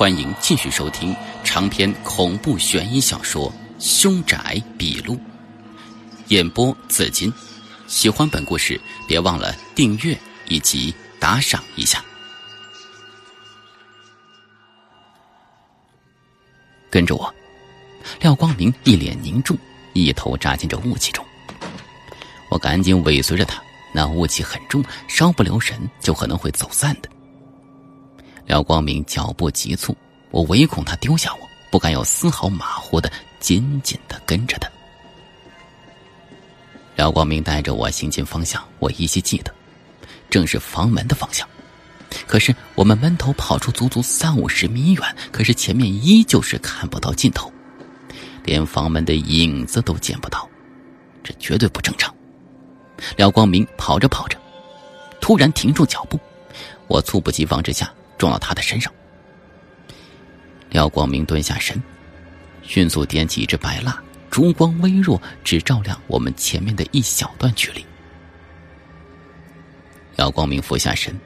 欢迎继续收听长篇恐怖悬疑小说《凶宅笔录》，演播紫金。喜欢本故事，别忘了订阅以及打赏一下。跟着我，廖光明一脸凝重，一头扎进这雾气中。我赶紧尾随着他，那雾气很重，稍不留神就可能会走散的。廖光明脚步急促，我唯恐他丢下我，不敢有丝毫马虎的紧紧的跟着他。廖光明带着我行进方向，我依稀记得，正是房门的方向。可是我们闷头跑出足足三五十米远，可是前面依旧是看不到尽头，连房门的影子都见不到，这绝对不正常。廖光明跑着跑着，突然停住脚步，我猝不及防之下。撞到他的身上，廖光明蹲下身，迅速点起一支白蜡，烛光微弱，只照亮我们前面的一小段距离。廖光明俯下身，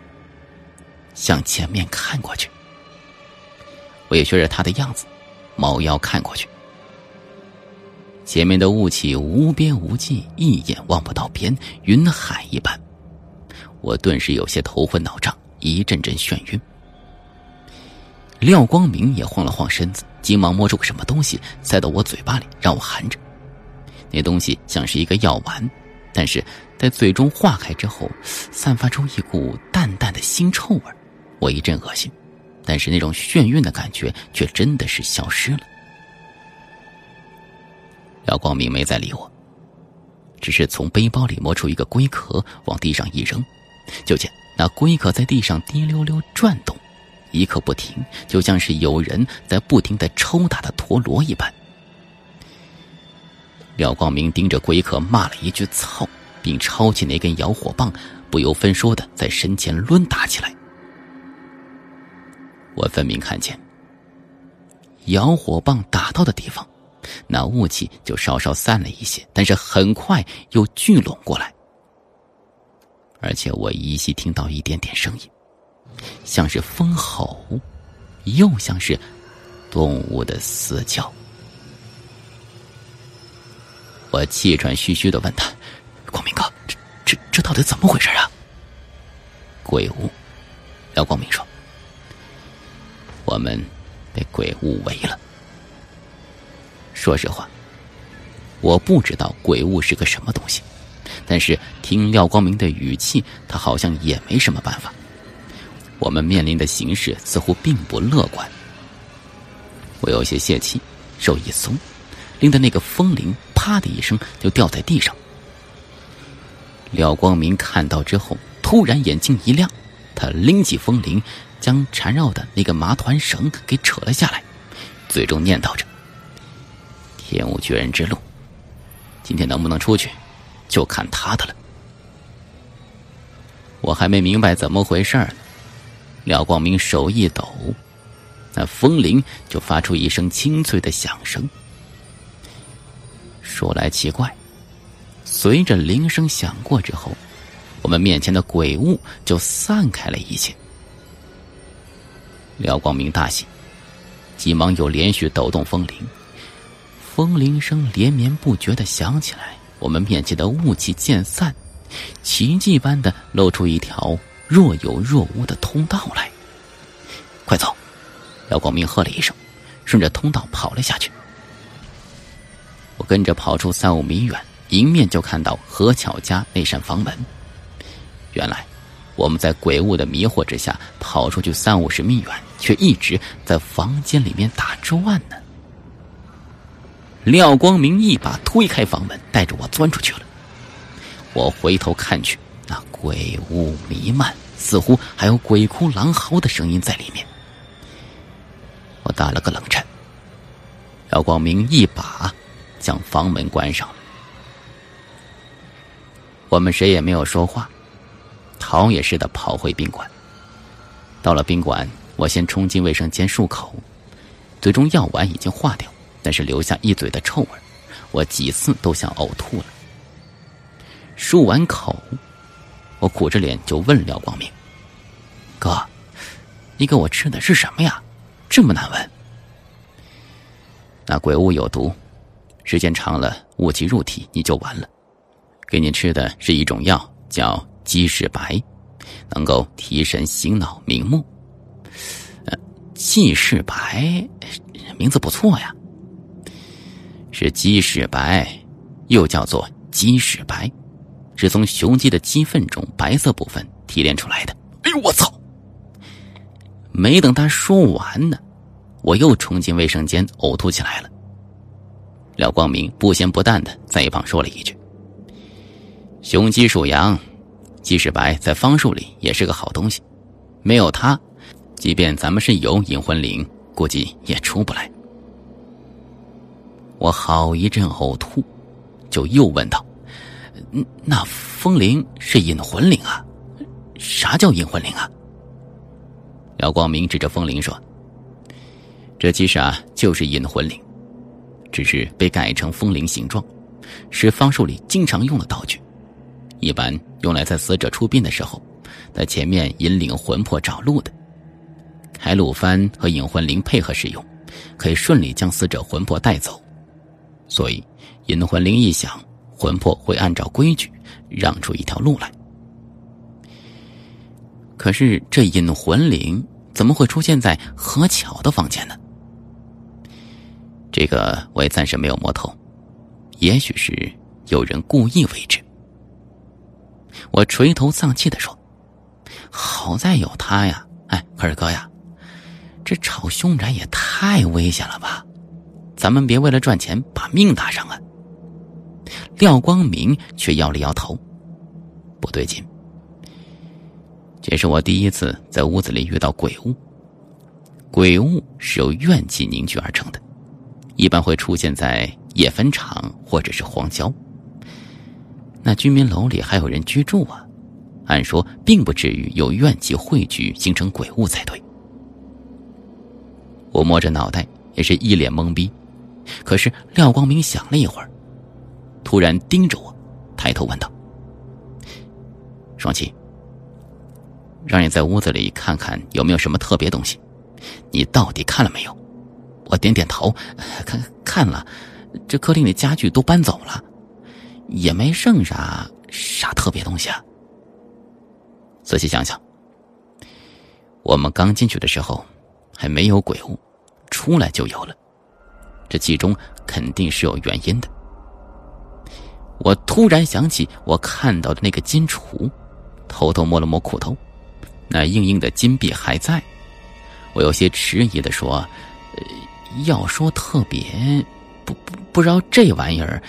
向前面看过去，我也学着他的样子，猫腰看过去。前面的雾气无边无际，一眼望不到边，云海一般，我顿时有些头昏脑胀，一阵阵眩晕。廖光明也晃了晃身子，急忙摸出个什么东西塞到我嘴巴里，让我含着。那东西像是一个药丸，但是在嘴中化开之后，散发出一股淡淡的腥臭味我一阵恶心，但是那种眩晕的感觉却真的是消失了。廖光明没再理我，只是从背包里摸出一个龟壳，往地上一扔，就见那龟壳在地上滴溜溜转动。一刻不停，就像是有人在不停的抽打的陀螺一般。廖光明盯着龟壳骂了一句“操”，并抄起那根摇火棒，不由分说的在身前抡打起来。我分明看见，摇火棒打到的地方，那雾气就稍稍散了一些，但是很快又聚拢过来，而且我依稀听到一点点声音。像是风吼，又像是动物的嘶叫。我气喘吁吁的问他：“光明哥，这这这到底怎么回事啊？”鬼屋，廖光明说：“我们被鬼屋围了。”说实话，我不知道鬼屋是个什么东西，但是听廖光明的语气，他好像也没什么办法。我们面临的形势似乎并不乐观，我有些泄气，手一松，拎的那个风铃“啪”的一声就掉在地上。廖光明看到之后，突然眼睛一亮，他拎起风铃，将缠绕的那个麻团绳给扯了下来，嘴中念叨着：“天无绝人之路，今天能不能出去，就看他的了。”我还没明白怎么回事呢。廖光明手一抖，那风铃就发出一声清脆的响声。说来奇怪，随着铃声响过之后，我们面前的鬼雾就散开了一些。廖光明大喜，急忙又连续抖动风铃，风铃声连绵不绝的响起来。我们面前的雾气渐散，奇迹般的露出一条。若有若无的通道来，快走！廖光明喝了一声，顺着通道跑了下去。我跟着跑出三五米远，迎面就看到何巧家那扇房门。原来我们在鬼雾的迷惑之下跑出去三五十米远，却一直在房间里面打转呢。廖光明一把推开房门，带着我钻出去了。我回头看去。那鬼雾弥漫，似乎还有鬼哭狼嚎的声音在里面。我打了个冷颤。姚光明一把将房门关上了。我们谁也没有说话，逃也似的跑回宾馆。到了宾馆，我先冲进卫生间漱口，嘴中药丸已经化掉，但是留下一嘴的臭味，我几次都想呕吐了。漱完口。我苦着脸就问廖光明：“哥，你给我吃的是什么呀？这么难闻？那鬼物有毒，时间长了雾气入体，你就完了。给你吃的是一种药，叫鸡屎白，能够提神醒脑明目。呃，鸡屎白名字不错呀，是鸡屎白，又叫做鸡屎白，是从雄鸡的鸡粪中白色部分提炼出来的。哎呦，我操！没等他说完呢，我又冲进卫生间呕吐起来了。廖光明不咸不淡的在一旁说了一句：“雄鸡属羊，鸡屎白在方术里也是个好东西。没有它，即便咱们是有引魂灵，估计也出不来。”我好一阵呕吐，就又问道：“那风铃是引魂铃啊？啥叫引魂铃啊？”廖光明指着风铃说：“这其实啊，就是引魂铃，只是被改成风铃形状，是方术里经常用的道具，一般用来在死者出殡的时候，在前面引领魂魄找路的。开路幡和引魂铃配合使用，可以顺利将死者魂魄带走。所以，引魂铃一响，魂魄会按照规矩让出一条路来。可是这引魂铃。”怎么会出现在何巧的房间呢？这个我也暂时没有摸透，也许是有人故意为之。我垂头丧气的说：“好在有他呀！哎，可是哥呀，这炒凶宅也太危险了吧？咱们别为了赚钱把命搭上了！”廖光明却摇了摇头，不对劲。这是我第一次在屋子里遇到鬼物。鬼物是由怨气凝聚而成的，一般会出现在野坟场或者是荒郊。那居民楼里还有人居住啊，按说并不至于有怨气汇聚形成鬼物才对。我摸着脑袋，也是一脸懵逼。可是廖光明想了一会儿，突然盯着我，抬头问道：“双七。”让你在屋子里看看有没有什么特别东西，你到底看了没有？我点点头，看看了，这客厅里家具都搬走了，也没剩啥啥特别东西啊。仔细想想，我们刚进去的时候还没有鬼屋，出来就有了，这其中肯定是有原因的。我突然想起我看到的那个金厨，偷偷摸了摸裤头。那硬硬的金币还在，我有些迟疑的说：“要说特别，不不不知道这玩意儿。”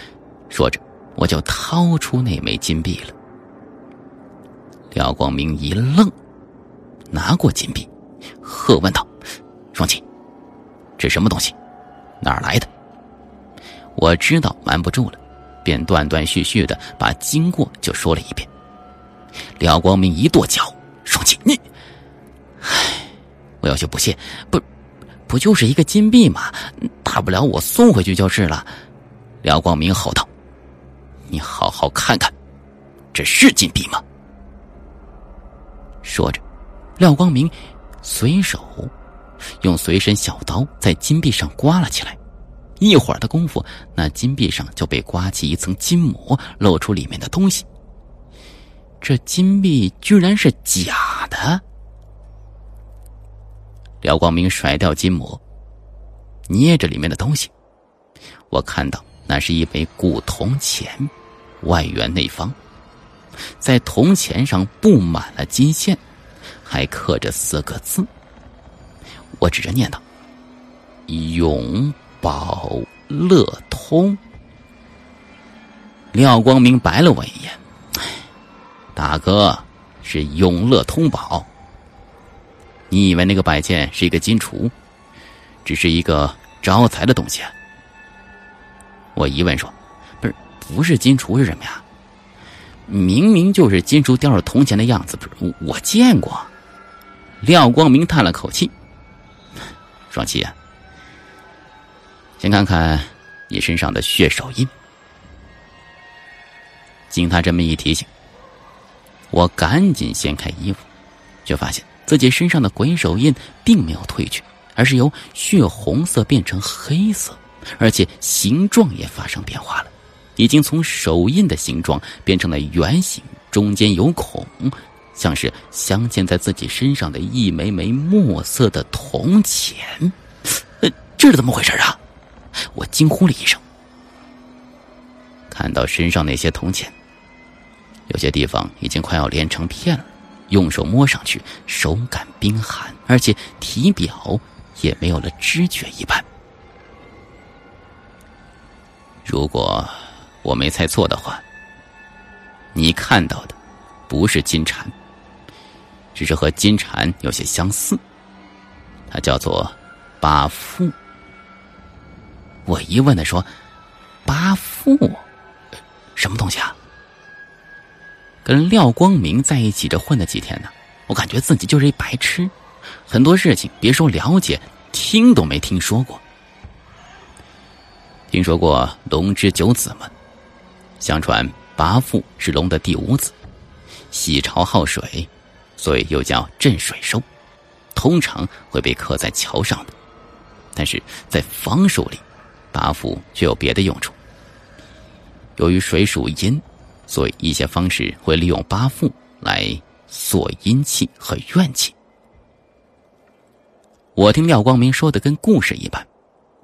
说着，我就掏出那枚金币了。廖光明一愣，拿过金币，喝问道：“双七，这什么东西？哪儿来的？”我知道瞒不住了，便断断续续的把经过就说了一遍。廖光明一跺脚。双七，你，唉，我有些不信，不，不就是一个金币吗？大不了我送回去就是了。廖光明吼道：“你好好看看，这是金币吗？”说着，廖光明随手用随身小刀在金币上刮了起来，一会儿的功夫，那金币上就被刮起一层金膜，露出里面的东西。这金币居然是假的！廖光明甩掉金膜，捏着里面的东西，我看到那是一枚古铜钱，外圆内方，在铜钱上布满了金线，还刻着四个字。我指着念道：“永宝乐通。”廖光明白了我一眼。大哥，是永乐通宝。你以为那个摆件是一个金厨，只是一个招财的东西？啊我疑问说：“不是，不是金厨是什么呀？明明就是金厨雕着铜钱的样子，不是？我见过。”廖光明叹了口气：“双七呀，先看看你身上的血手印。”经他这么一提醒。我赶紧掀开衣服，却发现自己身上的鬼手印并没有褪去，而是由血红色变成黑色，而且形状也发生变化了，已经从手印的形状变成了圆形，中间有孔，像是镶嵌在自己身上的一枚枚墨色的铜钱。呃，这是怎么回事啊？我惊呼了一声。看到身上那些铜钱，有些地方已经快要连成片了，用手摸上去，手感冰寒，而且体表也没有了知觉一般。如果我没猜错的话，你看到的不是金蝉，只是和金蝉有些相似，它叫做八富。我疑问的说：“八富？”什么东西啊？跟廖光明在一起这混了几天呢？我感觉自己就是一白痴，很多事情别说了解，听都没听说过。听说过龙之九子吗？相传八富是龙的第五子，喜潮好水，所以又叫镇水兽，通常会被刻在桥上的。但是在方术里，八富却有别的用处。由于水属阴，所以一些方式会利用八富来锁阴气和怨气。我听廖光明说的跟故事一般，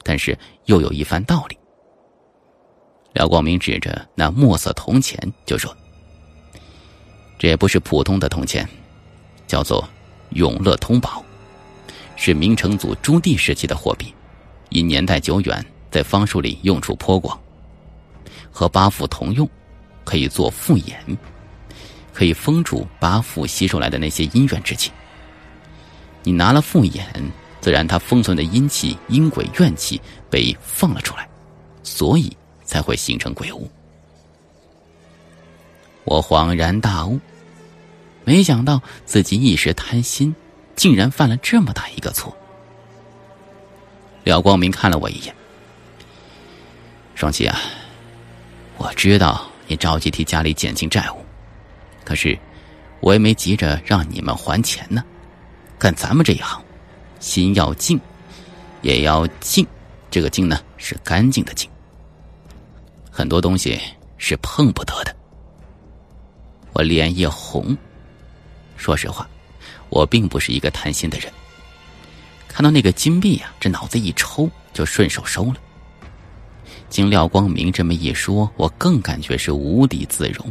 但是又有一番道理。廖光明指着那墨色铜钱就说：“这也不是普通的铜钱，叫做永乐通宝，是明成祖朱棣时期的货币，因年代久远，在方术里用处颇广。”和八符同用，可以做复眼，可以封住八符吸收来的那些阴怨之气。你拿了复眼，自然它封存的阴气、阴鬼怨气被放了出来，所以才会形成鬼物。我恍然大悟，没想到自己一时贪心，竟然犯了这么大一个错。廖光明看了我一眼，双喜啊。我知道你着急替家里减轻债务，可是我也没急着让你们还钱呢。干咱们这一行，心要静，也要静。这个静呢，是干净的静。很多东西是碰不得的。我脸一红，说实话，我并不是一个贪心的人。看到那个金币啊，这脑子一抽，就顺手收了。经廖光明这么一说，我更感觉是无地自容。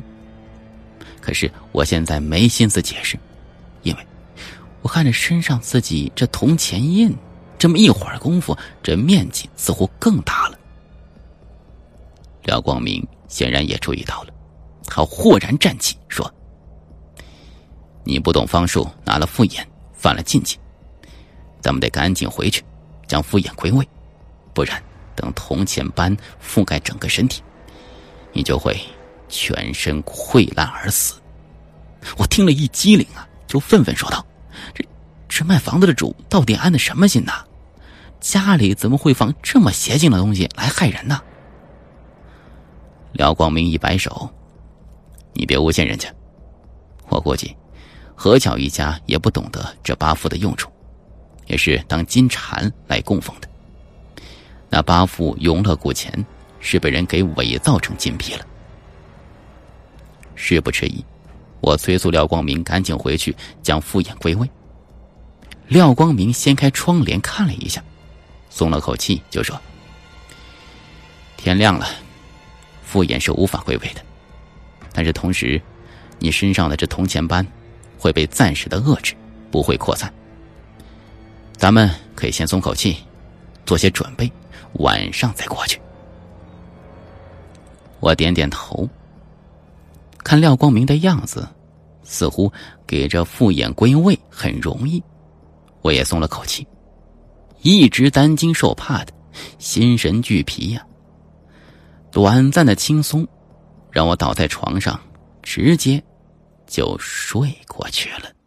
可是我现在没心思解释，因为我看着身上自己这铜钱印，这么一会儿功夫，这面积似乎更大了。廖光明显然也注意到了，他豁然站起说：“你不懂方术，拿了复眼，犯了禁忌，咱们得赶紧回去，将复眼归位，不然。”等铜钱斑覆盖整个身体，你就会全身溃烂而死。我听了一激灵啊，就愤愤说道：“这这卖房子的主到底安的什么心呐？家里怎么会放这么邪性的东西来害人呢？”廖光明一摆手：“你别诬陷人家。我估计何巧一家也不懂得这八副的用处，也是当金蝉来供奉的。”那八副永乐古钱是被人给伪造成金币了。事不迟疑，我催促廖光明赶紧回去将复眼归位。廖光明掀开窗帘看了一下，松了口气，就说：“天亮了，复眼是无法归位的，但是同时，你身上的这铜钱斑会被暂时的遏制，不会扩散。咱们可以先松口气，做些准备。”晚上再过去。我点点头，看廖光明的样子，似乎给这复眼归位很容易，我也松了口气。一直担惊受怕的，心神俱疲呀。短暂的轻松，让我倒在床上，直接就睡过去了。